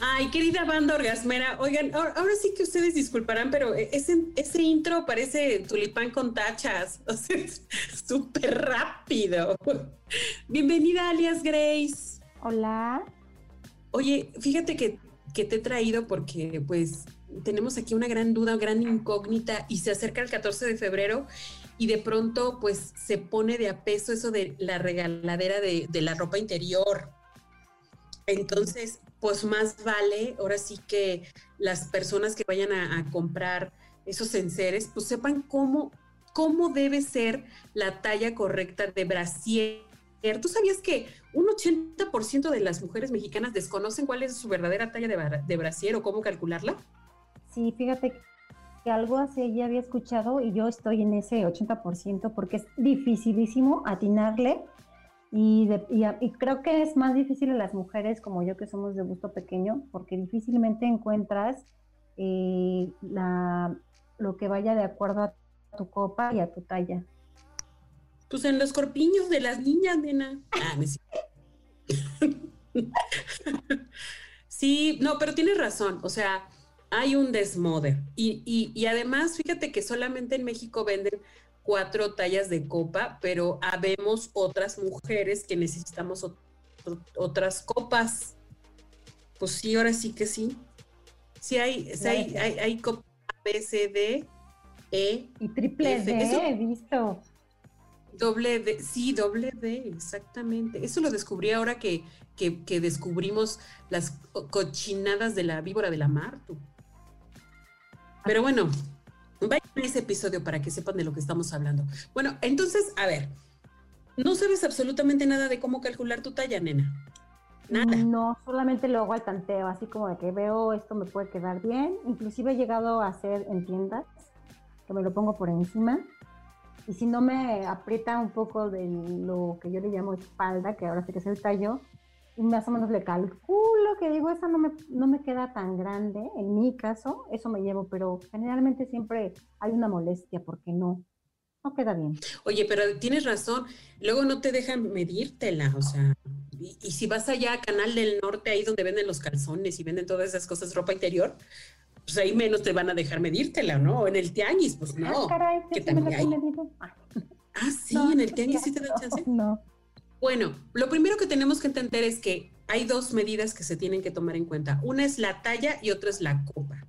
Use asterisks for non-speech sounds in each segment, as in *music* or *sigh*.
Ay, querida banda orgasmera, oigan, ahora, sí que ustedes disculparán, pero ese, ese intro parece tulipán con tachas, *laughs* o sea, súper rápido. Bienvenida, alias Grace. Hola. Oye, fíjate que, que te he traído porque pues tenemos aquí una gran duda, gran incógnita y se acerca el 14 de febrero y de pronto pues se pone de a peso eso de la regaladera de, de la ropa interior. Entonces, pues más vale, ahora sí que las personas que vayan a, comprar esos enseres, pues sepan cómo, cómo debe ser la talla correcta de brasier. ¿Tú sabías que un 80% de las mujeres mexicanas desconocen cuál es su verdadera talla de, de brasier o cómo calcularla? Sí, fíjate que algo así ya había escuchado y yo estoy en ese 80% porque es dificilísimo atinarle y, creo que es más difícil en las mujeres como yo que somos de gusto pequeño, porque difícilmente encuentras eh, lo que vaya de acuerdo a tu copa y a tu talla. Pues en los corpiños de las niñas, nena. Ah, *laughs* sí, no, pero tienes razón. O sea, hay un desmoder. Y, y, y además, fíjate que solamente en México venden cuatro tallas de copa, pero habemos otras mujeres que necesitamos otras copas. Pues sí, ahora sí que sí. Sí hay, sí hay, hay, hay copa B, C, D, E. Y triple D, he visto. Doble D, sí, doble D, exactamente. Eso lo descubrí ahora que, que, descubrimos las cochinadas de la víbora de la mar. Pero bueno, Vayan a ese episodio para que sepan de lo que estamos hablando. Bueno, entonces, a ver, no sabes absolutamente nada de cómo calcular tu talla, nena. No, solamente lo hago al tanteo, así como de que veo esto me puede quedar bien. Inclusive he llegado a hacer en tiendas, que me lo pongo por encima. Y si no me aprieta un poco de lo que yo le llamo espalda, que ahora sí que es el tallo, más o menos le calculo que digo, esa no me, no me queda tan grande, en mi caso, eso me llevo, pero generalmente siempre hay una molestia porque no, no queda bien. Oye, pero tienes razón, luego no te dejan medírtela, o sea, y, si vas allá a Canal del Norte, ahí donde venden los calzones y venden todas esas cosas, ropa interior, pues ahí menos te van a dejar medírtela, ¿no? O en el tianguis, pues no. Ah, caray, que también hay. Ah, sí, en el tianguis sí te dan chance. *laughs* No. Bueno, lo primero que tenemos que entender es que hay dos medidas que se tienen que tomar en cuenta. Una es la talla y otra es la copa.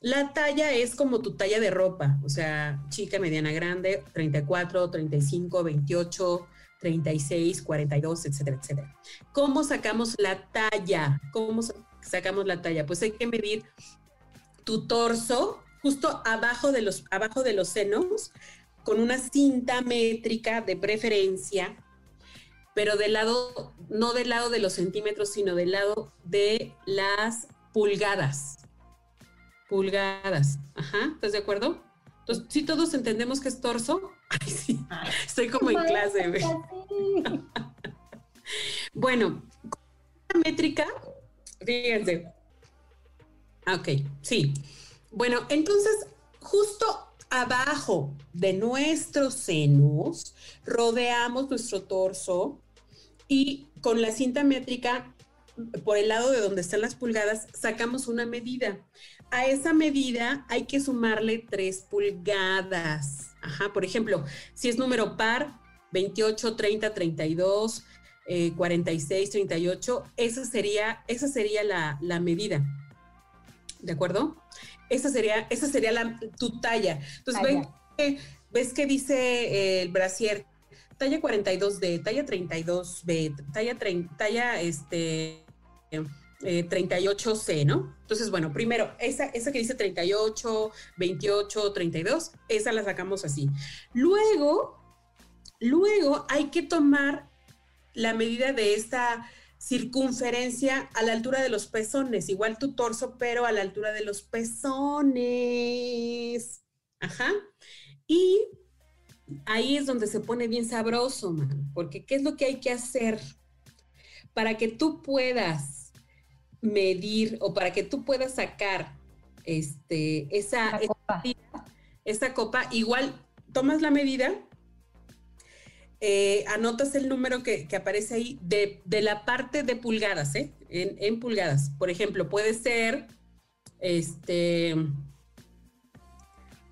La talla es como tu talla de ropa, o sea, chica, mediana, grande, 34, 35, 28, 36, 42, etcétera, etcétera. ¿Cómo sacamos la talla? ¿Cómo sacamos la talla? Pues hay que medir tu torso justo abajo de los, abajo de los senos con una cinta métrica de preferencia pero del lado, no del lado de los centímetros, sino del lado de las pulgadas. Pulgadas. Ajá, ¿estás de acuerdo? Entonces, si todos entendemos que es torso, *laughs* ay, sí, estoy como en clase. *laughs* bueno, la métrica, fíjense. Ah, ok, sí. Bueno, entonces, justo abajo de nuestros senos, rodeamos nuestro torso y con la cinta métrica, por el lado de donde están las pulgadas, sacamos una medida. A esa medida hay que sumarle tres pulgadas. Ajá, por ejemplo, si es número par, 28, 30, 32, 46, 38, esa sería, esa sería la, la medida. ¿De acuerdo? Esa sería, esa sería la, tu talla. Entonces, ves que dice eh, el brasier talla 42D, talla 32B, talla, talla este, 38C, eh, ¿no? Entonces, bueno, primero, esa, esa que dice 38, 28, 32, esa la sacamos así. Luego, luego hay que tomar la medida de esta circunferencia a la altura de los pezones, igual tu torso, pero a la altura de los pezones. Ajá. Y ahí es donde se pone bien sabroso, man, porque ¿qué es lo que hay que hacer para que tú puedas medir o para que tú puedas sacar este, esa, copa. esa copa? Igual tomas la medida, eh, anotas el número que, aparece ahí de, la parte de pulgadas, ¿eh? En, en, pulgadas. Por ejemplo, puede ser este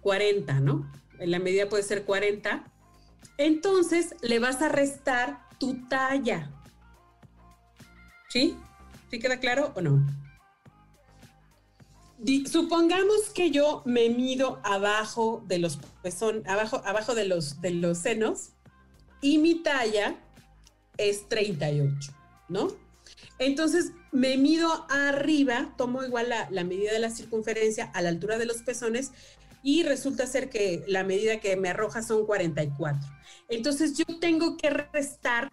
40, ¿no? En la medida puede ser 40. Entonces le vas a restar tu talla. ¿Sí? ¿Sí queda claro o no? supongamos que yo me mido abajo de los pezón, abajo, abajo de los, de los senos y mi talla es 38, ¿no? Entonces me mido arriba, tomo igual la, la, medida de la circunferencia a la altura de los pezones y resulta ser que la medida que me arroja son 44. Entonces yo tengo que restar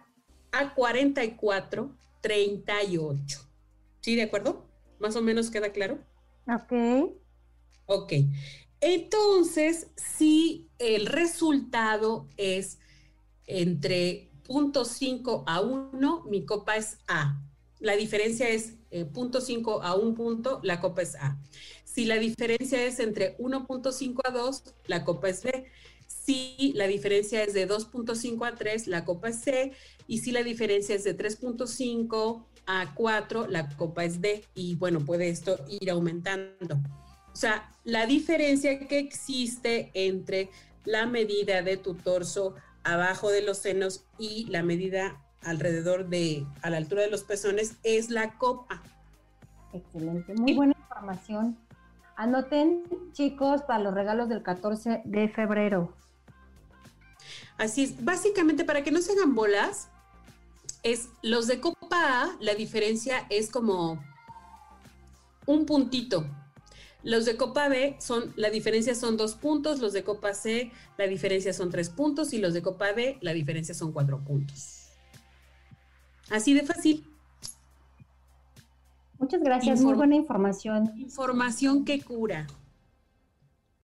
a 44, 38. ¿Sí, de acuerdo? ¿Más o menos queda claro? Ok. Ok. Entonces, si el resultado es entre 0.5 a 1, mi copa es A. La diferencia es 0.5 eh, a 1 punto, la copa es A. Si la diferencia es entre 1.5 a 2, la copa es B. Si la diferencia es de 2.5 a 3, la copa es C. Y si la diferencia es de 3.5 a 4, la copa es D. Y bueno, puede esto ir aumentando. O sea, la diferencia que existe entre la medida de tu torso abajo de los senos y la medida alrededor de, a la altura de los pezones, es la copa. Excelente, muy buena información. Anoten, chicos, para los regalos del 14 de febrero. Así es, básicamente para que no se hagan bolas, es los de copa A, la diferencia es como un puntito. Los de copa B son, la diferencia son dos puntos, los de copa C, la diferencia son tres puntos y los de copa D, la diferencia son cuatro puntos. Así de fácil. Muchas gracias, muy buena información. Información que cura.